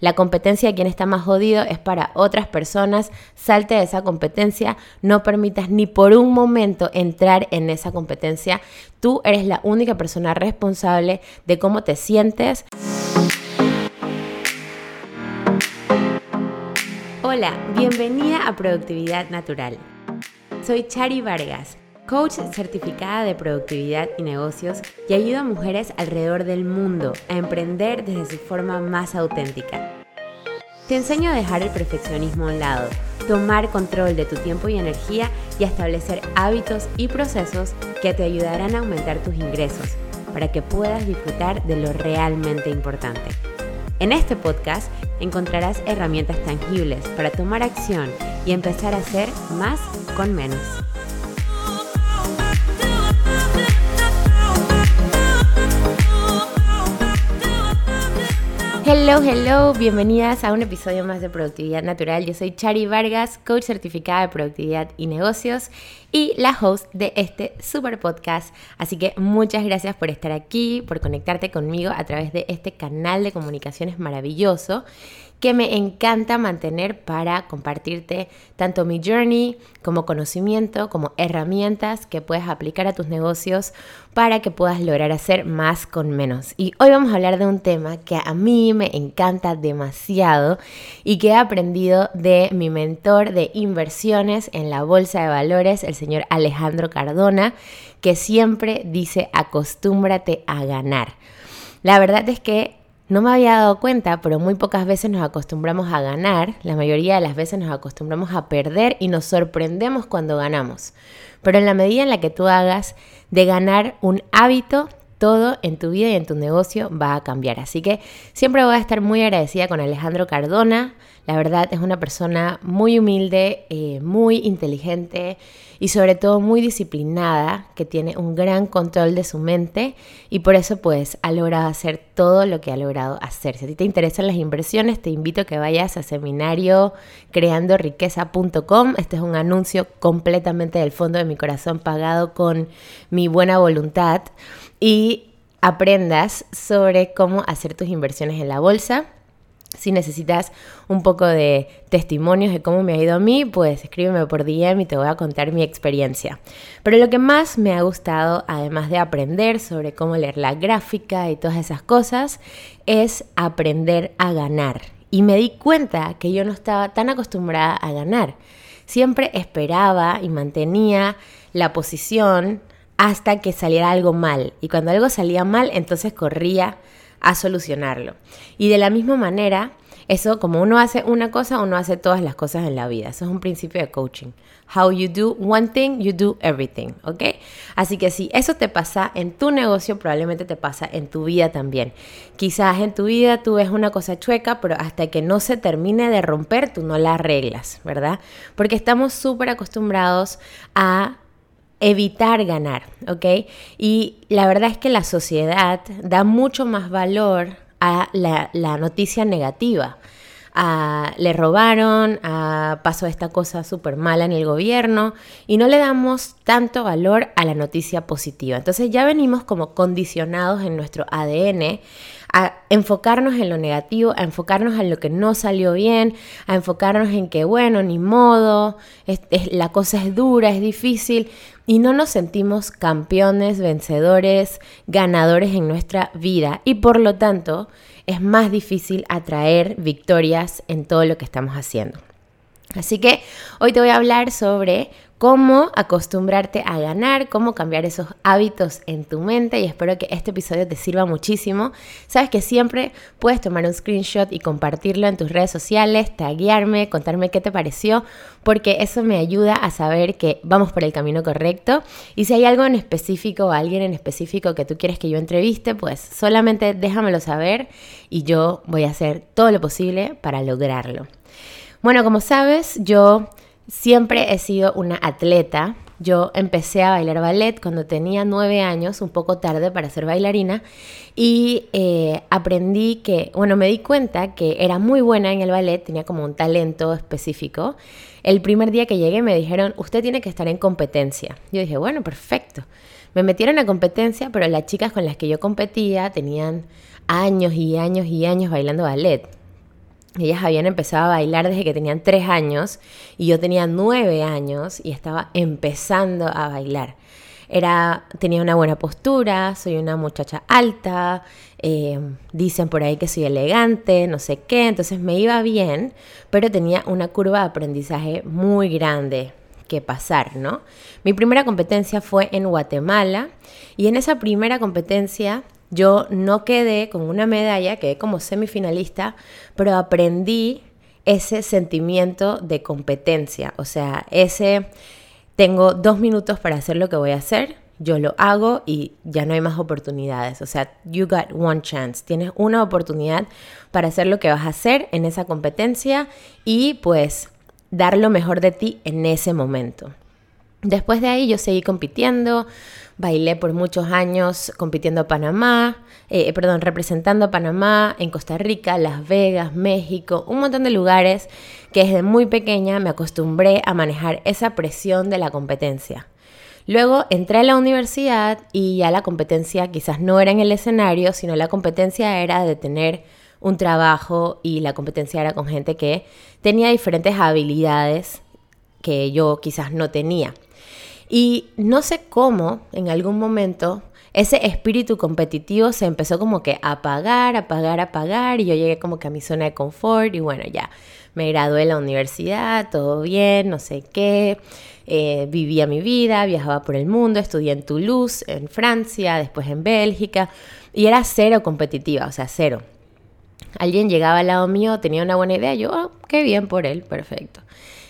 La competencia de quien está más jodido es para otras personas. Salte de esa competencia. No permitas ni por un momento entrar en esa competencia. Tú eres la única persona responsable de cómo te sientes. Hola, bienvenida a Productividad Natural. Soy Chari Vargas coach certificada de productividad y negocios y ayuda a mujeres alrededor del mundo a emprender desde su forma más auténtica. Te enseño a dejar el perfeccionismo a un lado, tomar control de tu tiempo y energía y establecer hábitos y procesos que te ayudarán a aumentar tus ingresos para que puedas disfrutar de lo realmente importante. En este podcast encontrarás herramientas tangibles para tomar acción y empezar a hacer más con menos. Hello, hello, bienvenidas a un episodio más de Productividad Natural. Yo soy Chari Vargas, coach certificada de productividad y negocios y la host de este super podcast. Así que muchas gracias por estar aquí, por conectarte conmigo a través de este canal de comunicaciones maravilloso que me encanta mantener para compartirte tanto mi journey como conocimiento, como herramientas que puedes aplicar a tus negocios para que puedas lograr hacer más con menos. Y hoy vamos a hablar de un tema que a mí me encanta demasiado y que he aprendido de mi mentor de inversiones en la bolsa de valores, el señor Alejandro Cardona, que siempre dice acostúmbrate a ganar. La verdad es que no me había dado cuenta, pero muy pocas veces nos acostumbramos a ganar, la mayoría de las veces nos acostumbramos a perder y nos sorprendemos cuando ganamos. Pero en la medida en la que tú hagas de ganar un hábito, todo en tu vida y en tu negocio va a cambiar. Así que siempre voy a estar muy agradecida con Alejandro Cardona. La verdad es una persona muy humilde, eh, muy inteligente y sobre todo muy disciplinada, que tiene un gran control de su mente y por eso pues ha logrado hacer todo lo que ha logrado hacer. Si a ti te interesan las inversiones, te invito a que vayas a seminario creandoriqueza.com. Este es un anuncio completamente del fondo de mi corazón pagado con mi buena voluntad y aprendas sobre cómo hacer tus inversiones en la bolsa si necesitas un poco de testimonios de cómo me ha ido a mí, pues escríbeme por DM y te voy a contar mi experiencia. Pero lo que más me ha gustado, además de aprender sobre cómo leer la gráfica y todas esas cosas, es aprender a ganar. Y me di cuenta que yo no estaba tan acostumbrada a ganar. Siempre esperaba y mantenía la posición hasta que saliera algo mal. Y cuando algo salía mal, entonces corría a solucionarlo. Y de la misma manera, eso como uno hace una cosa, uno hace todas las cosas en la vida. Eso es un principio de coaching. How you do one thing, you do everything, ¿ok? Así que si eso te pasa en tu negocio, probablemente te pasa en tu vida también. Quizás en tu vida tú ves una cosa chueca, pero hasta que no se termine de romper, tú no la arreglas, ¿verdad? Porque estamos súper acostumbrados a evitar ganar, ¿ok? Y la verdad es que la sociedad da mucho más valor a la, noticia negativa. le robaron, a, pasó esta cosa súper mala en el gobierno y no le damos tanto valor a la noticia positiva. Entonces ya venimos como condicionados en nuestro ADN a enfocarnos en lo negativo, a enfocarnos en lo que no salió bien, a enfocarnos en que, bueno, ni modo, la cosa es dura, es difícil, y no nos sentimos campeones, vencedores, ganadores en nuestra vida, y por lo tanto es más difícil atraer victorias en todo lo que estamos haciendo. Así que hoy te voy a hablar sobre cómo acostumbrarte a ganar, cómo cambiar esos hábitos en tu mente y espero que este episodio te sirva muchísimo. Sabes que siempre puedes tomar un screenshot y compartirlo en tus redes sociales, taguearme, contarme qué te pareció, porque eso me ayuda a saber que vamos por el camino correcto. Y si hay algo en específico o alguien en específico que tú quieres que yo entreviste, pues solamente déjamelo saber y yo voy a hacer todo lo posible para lograrlo. Bueno, como sabes, yo Siempre he sido una atleta. Yo empecé a bailar ballet cuando tenía nueve años, un poco tarde para ser bailarina, y eh, aprendí que, bueno, me di cuenta que era muy buena en el ballet, tenía como un talento específico. El primer día que llegué me dijeron, usted tiene que estar en competencia. Yo dije, bueno, perfecto. Me metieron a competencia, pero las chicas con las que yo competía tenían años y años y años bailando ballet. Ellas habían empezado a bailar desde que tenían tres años y yo tenía nueve años y estaba empezando a bailar. Era, tenía una buena postura, soy una muchacha alta, eh, dicen por ahí que soy elegante, no sé qué, entonces me iba bien, pero tenía una curva de aprendizaje muy grande que pasar, ¿no? Mi primera competencia fue en Guatemala y en esa primera competencia yo no quedé con una medalla, quedé como semifinalista, pero aprendí ese sentimiento de competencia, o sea, ese tengo dos minutos para hacer lo que voy a hacer, yo lo hago y ya no hay más oportunidades. O sea, you got one chance. Tienes una oportunidad para hacer lo que vas a hacer en esa competencia y pues dar lo mejor de ti en ese momento. Después de ahí yo seguí compitiendo, bailé por muchos años compitiendo Panamá, eh, perdón, representando a Panamá, en Costa Rica, Las Vegas, México, un montón de lugares que desde muy pequeña me acostumbré a manejar esa presión de la competencia. Luego entré a la universidad y ya la competencia quizás no era en el escenario, sino la competencia era de tener un trabajo y la competencia era con gente que tenía diferentes habilidades que yo quizás no tenía. Y no sé cómo, en algún momento, ese espíritu competitivo se empezó como que a apagar, apagar, apagar, y yo llegué como que a mi zona de confort, y bueno, ya me gradué en la universidad, todo bien, no sé qué, eh, vivía mi vida, viajaba por el mundo, estudié en Toulouse, en Francia, después en Bélgica, y era cero competitiva, o sea, cero. Alguien llegaba al lado mío, tenía una buena idea, yo, oh, qué bien por él, perfecto.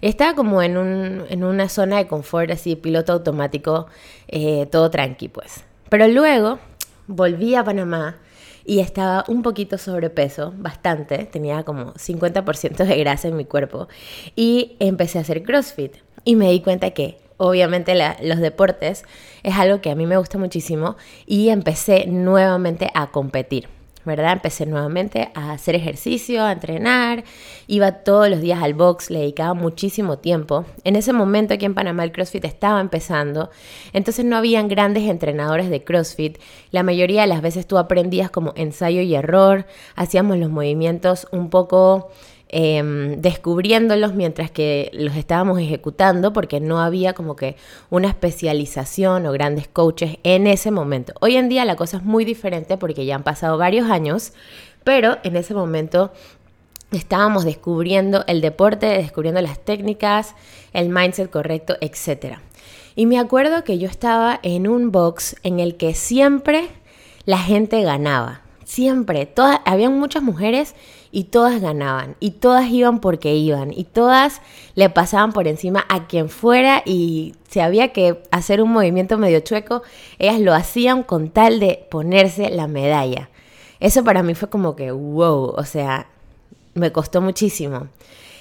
Estaba como en, un, en una zona de confort, así, piloto automático, eh, todo tranqui, pues. Pero luego volví a Panamá y estaba un poquito sobrepeso, bastante, tenía como 50% de grasa en mi cuerpo y empecé a hacer CrossFit y me di cuenta que obviamente los deportes es algo que a mí me gusta muchísimo y empecé nuevamente a competir. ¿Verdad? Empecé nuevamente a hacer ejercicio, a entrenar, iba todos los días al box, le dedicaba muchísimo tiempo. En ese momento aquí en Panamá el CrossFit estaba empezando, entonces no habían grandes entrenadores de CrossFit. La mayoría de las veces tú aprendías como ensayo y error, hacíamos los movimientos un poco Em, descubriéndolos mientras que los estábamos ejecutando porque no había como que una especialización o grandes coaches en ese momento. Hoy en día la cosa es muy diferente porque ya han pasado varios años, pero en ese momento estábamos descubriendo el deporte, descubriendo las técnicas, el mindset correcto, etc. Y me acuerdo que yo estaba en un box en el que siempre la gente ganaba. Siempre, todas, habían muchas mujeres y todas ganaban y todas iban porque iban y todas le pasaban por encima a quien fuera y si había que hacer un movimiento medio chueco, ellas lo hacían con tal de ponerse la medalla. Eso para mí fue como que wow, o sea, me costó muchísimo.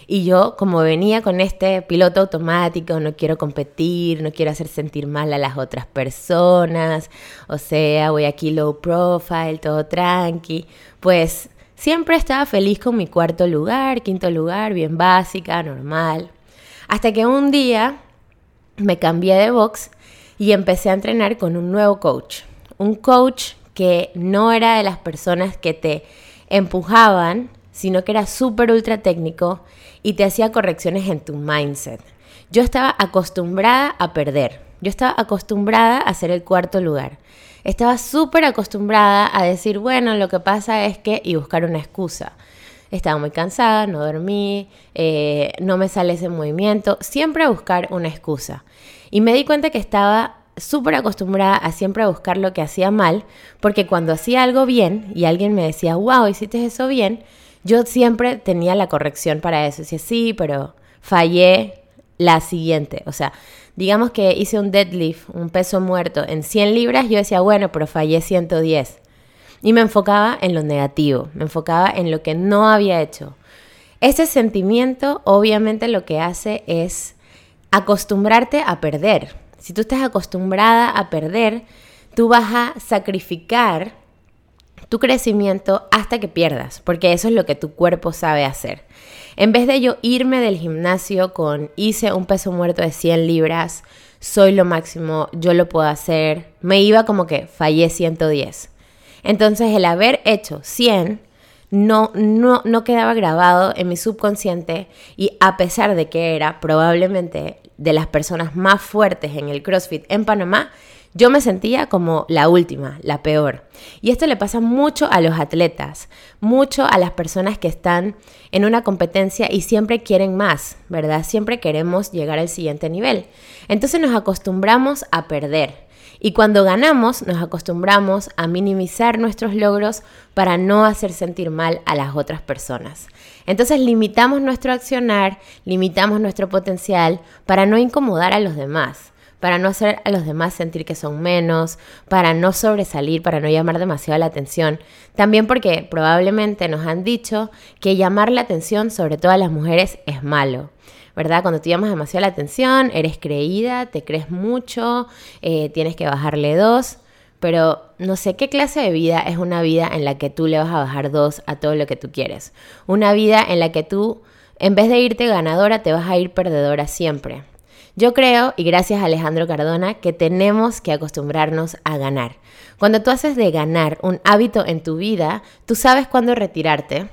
Y yo, como venía con este piloto automático, no quiero competir, no quiero hacer sentir mal a las otras personas, o sea, voy aquí low profile, todo tranqui, pues Siempre estaba feliz con mi cuarto lugar, quinto lugar, bien básica, normal. Hasta que un día me cambié de box y empecé a entrenar con un nuevo coach. Un coach que no era de las personas que te empujaban, sino que era súper ultra técnico y te hacía correcciones en tu mindset. Yo estaba acostumbrada a perder. Yo estaba acostumbrada a ser el cuarto lugar estaba súper acostumbrada a decir, bueno, lo que pasa es que, y buscar una excusa. Estaba muy cansada, no dormí, eh, no me sale ese movimiento, siempre a buscar una excusa. Y me di cuenta que estaba súper acostumbrada a siempre buscar lo que hacía mal, porque cuando hacía algo bien y alguien me decía, wow, hiciste eso bien, yo siempre tenía la corrección para eso. Decía, sí, pero fallé la siguiente. O sea, digamos que hice un deadlift, un peso muerto en 100 libras, yo decía, bueno, pero fallé 110. Y me enfocaba en lo negativo, me enfocaba en lo que no había hecho. Ese sentimiento obviamente lo que hace es acostumbrarte a perder. Si tú estás acostumbrada a perder, tú vas a sacrificar tu crecimiento hasta que pierdas, porque eso es lo que tu cuerpo sabe hacer. En vez de yo irme del gimnasio con hice un peso muerto de 100 libras, soy lo máximo, yo lo puedo hacer, me iba como que fallé 110. Entonces el haber hecho 100 no, no, no quedaba grabado en mi subconsciente y a pesar de que era probablemente de las personas más fuertes en el CrossFit en Panamá, yo me sentía como la última, la peor. Y esto le pasa mucho a los atletas, mucho a las personas que están en una competencia y siempre quieren más, ¿verdad? Siempre queremos llegar al siguiente nivel. Entonces nos acostumbramos a perder. Y cuando ganamos, nos acostumbramos a minimizar nuestros logros para no hacer sentir mal a las otras personas. Entonces limitamos nuestro accionar, limitamos nuestro potencial para no incomodar a los demás para no hacer a los demás sentir que son menos, para no sobresalir, para no llamar demasiado la atención. También porque probablemente nos han dicho que llamar la atención, sobre todo a las mujeres, es malo. ¿verdad? Cuando te llamas demasiado la atención, eres creída, te crees mucho, eh, tienes que bajarle dos, pero no sé qué clase de vida es una vida en la que tú le vas a bajar dos a todo lo que tú quieres. Una vida en la que tú, en vez de irte ganadora, te vas a ir perdedora siempre. Yo creo, y gracias a Alejandro Cardona, que tenemos que acostumbrarnos a ganar. Cuando tú haces de ganar un hábito en tu vida, tú sabes cuándo retirarte,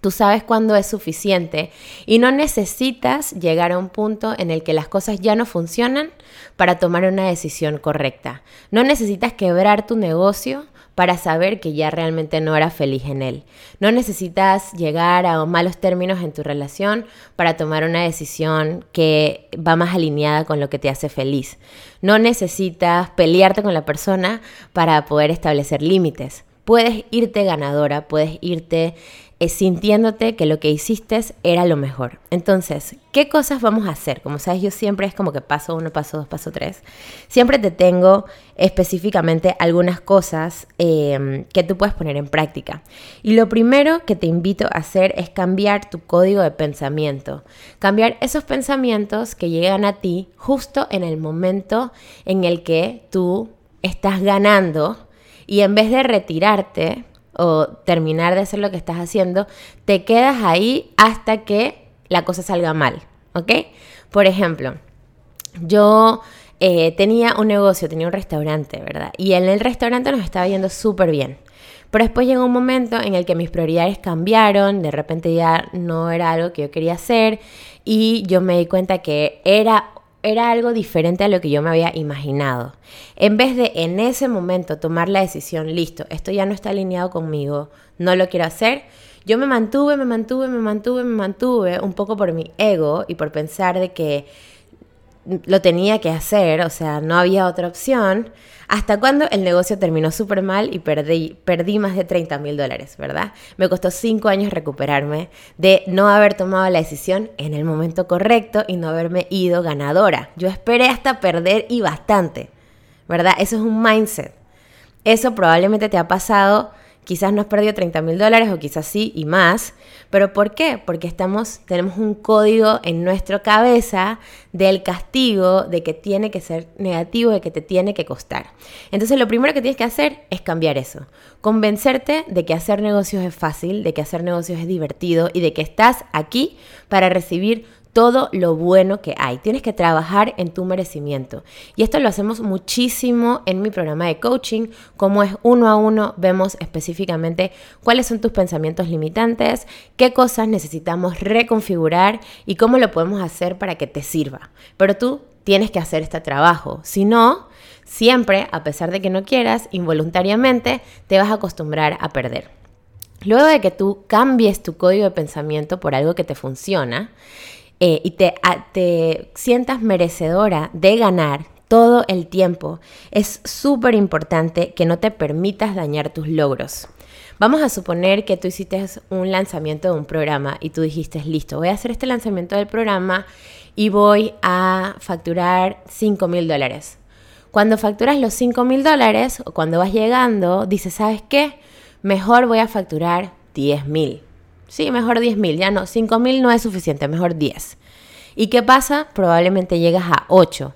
Tú sabes cuándo es suficiente y no necesitas llegar a un punto en el que las cosas ya no funcionan para tomar una decisión correcta. No necesitas quebrar tu negocio para saber que ya realmente no era feliz en él. No necesitas llegar a malos términos en tu relación para tomar una decisión que va más alineada con lo que te hace feliz. No necesitas pelearte con la persona para poder establecer límites. Puedes irte ganadora, puedes irte es sintiéndote que lo que hiciste era lo mejor. Entonces, ¿qué cosas vamos a hacer? Como sabes, yo siempre es como que paso uno, paso dos, paso tres. Siempre te tengo específicamente algunas cosas em, que tú puedes poner en práctica. Y lo primero que te invito a hacer es cambiar tu código de pensamiento. Cambiar esos pensamientos que llegan a ti justo en el momento en el que tú estás ganando y en vez de retirarte, o terminar de hacer lo que estás haciendo, te quedas ahí hasta que la cosa salga mal, ¿ok? Por ejemplo, yo eh, tenía un negocio, tenía un restaurante, ¿verdad? Y en el restaurante nos estaba yendo súper bien. Pero después llegó un momento en el que mis prioridades cambiaron, de repente ya no era algo que yo quería hacer y yo me di cuenta que era era algo diferente a lo que yo me había imaginado. En vez de en ese momento tomar la decisión, listo, esto ya no está alineado conmigo, no lo quiero hacer, yo me mantuve, me mantuve, me mantuve, me mantuve, un poco por mi ego y por pensar de que lo tenía que hacer, o sea, no había otra opción, hasta cuando el negocio terminó súper mal y perdí, perdí más de 30 mil dólares, ¿verdad? Me costó cinco años recuperarme de no haber tomado la decisión en el momento correcto y no haberme ido ganadora. Yo esperé hasta perder y bastante, ¿verdad? Eso es un mindset. Eso probablemente te ha pasado Quizás no has perdido 30 mil dólares o quizás sí y más. ¿Pero por qué? Porque estamos, tenemos un código en nuestra cabeza del castigo, de que tiene que ser negativo, de que te tiene que costar. Entonces lo primero que tienes que hacer es cambiar eso. Convencerte de que hacer negocios es fácil, de que hacer negocios es divertido y de que estás aquí para recibir todo lo bueno que hay. Tienes que trabajar en tu merecimiento. Y esto lo hacemos muchísimo en mi programa de coaching. Como es uno a uno, vemos específicamente cuáles son tus pensamientos limitantes, qué cosas necesitamos reconfigurar y cómo lo podemos hacer para que te sirva. Pero tú tienes que hacer este trabajo. Si no, siempre, a pesar de que no quieras, involuntariamente te vas a acostumbrar a perder. Luego de que tú cambies tu código de pensamiento por algo que te funciona, eh, y te, sientas merecedora de ganar todo el tiempo, es súper importante que no te permitas dañar tus logros. Vamos a suponer que tú hiciste un lanzamiento de un programa y tú dijiste, listo, voy a hacer este lanzamiento del programa y voy a facturar 5 mil dólares. Cuando facturas los 5 mil dólares o cuando vas llegando, dices, ¿sabes qué? Mejor voy a facturar 10 mil. Sí, mejor 10 mil, ya no, 5 mil no es suficiente, mejor 10. ¿Y qué pasa? Probablemente llegas a 8.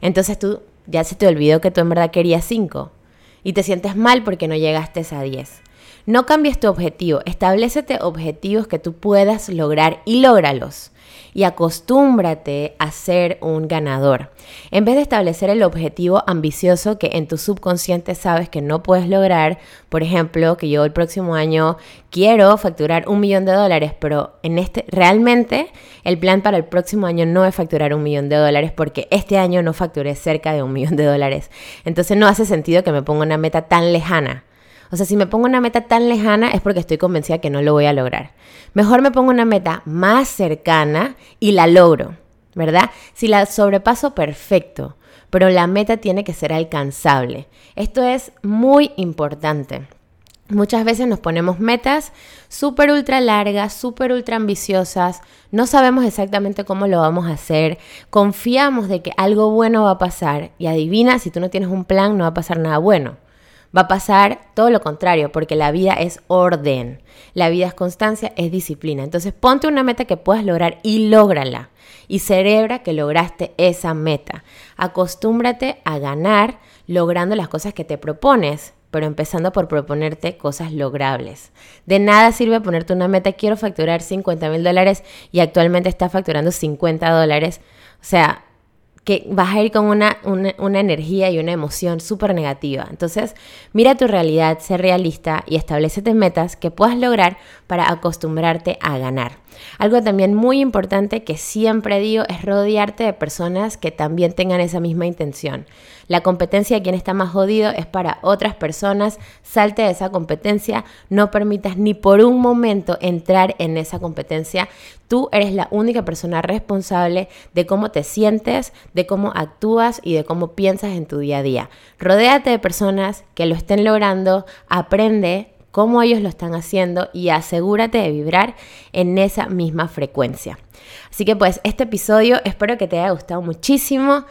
Entonces tú ya se te olvidó que tú en verdad querías 5 y te sientes mal porque no llegaste a 10. No cambies tu objetivo, establecete objetivos que tú puedas lograr y lógralos y acostúmbrate a ser un ganador. En vez de establecer el objetivo ambicioso que en tu subconsciente sabes que no puedes lograr, por ejemplo, que yo el próximo año quiero facturar un millón de dólares, pero en este realmente el plan para el próximo año no es facturar un millón de dólares porque este año no facturé cerca de un millón de dólares. Entonces no hace sentido que me ponga una meta tan lejana. O sea, si me pongo una meta tan lejana es porque estoy convencida que no lo voy a lograr. Mejor me pongo una meta más cercana y la logro, ¿verdad? Si la sobrepaso, perfecto, pero la meta tiene que ser alcanzable. Esto es muy importante. Muchas veces nos ponemos metas súper ultra largas, súper ultra ambiciosas, no sabemos exactamente cómo lo vamos a hacer, confiamos de que algo bueno va a pasar y adivina, si tú no tienes un plan no va a pasar nada bueno. Va a pasar todo lo contrario, porque la vida es orden, la vida es constancia, es disciplina. Entonces ponte una meta que puedas lograr y lógrala. Y celebra que lograste esa meta. Acostúmbrate a ganar logrando las cosas que te propones pero empezando por proponerte cosas logrables. De nada sirve ponerte una meta, quiero facturar 50 mil dólares y actualmente estás facturando 50 dólares. O sea, que vas a ir con una, una, energía y una emoción súper negativa. Entonces, mira tu realidad, sé realista y establecete metas que puedas lograr para acostumbrarte a ganar. Algo también muy importante que siempre digo es rodearte de personas que también tengan esa misma intención. La competencia de quien está más jodido es para otras personas. Salte de esa competencia. No permitas ni por un momento entrar en esa competencia. Tú eres la única persona responsable de cómo te sientes, de cómo actúas y de cómo piensas en tu día a día. Rodéate de personas que lo estén logrando. Aprende cómo ellos lo están haciendo y asegúrate de vibrar en esa misma frecuencia. Así que pues este episodio espero que te haya gustado muchísimo.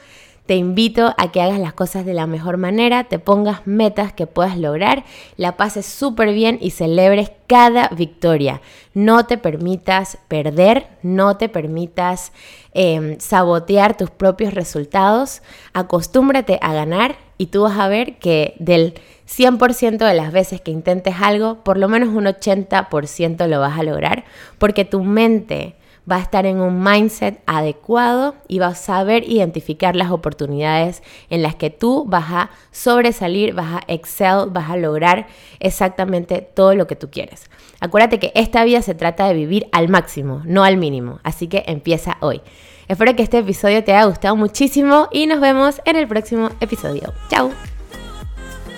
Te invito a que hagas las cosas de la mejor manera, te pongas metas que puedas lograr, la pases súper bien y celebres cada victoria. No te permitas perder, no te permitas em, sabotear tus propios resultados. Acostúmbrate a ganar y tú vas a ver que del 100% de las veces que intentes algo, por lo menos un 80% lo vas a lograr porque tu mente va a estar en un mindset adecuado y vas a saber identificar las oportunidades en las que tú vas a sobresalir, vas a excel, vas a lograr exactamente todo lo que tú quieres. Acuérdate que esta vida se trata de vivir al máximo, no al mínimo, así que empieza hoy. Espero que este episodio te haya gustado muchísimo y nos vemos en el próximo episodio. ¡Chao!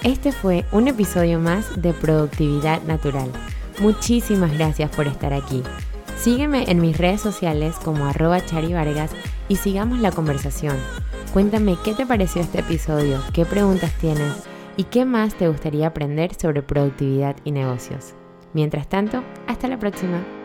Este fue un episodio más de Productividad Natural. Muchísimas gracias por estar aquí. Sígueme en mis redes sociales como arroba charivargas y sigamos la conversación. Cuéntame qué te pareció este episodio, qué preguntas tienes y qué más te gustaría aprender sobre productividad y negocios. Mientras tanto, hasta la próxima.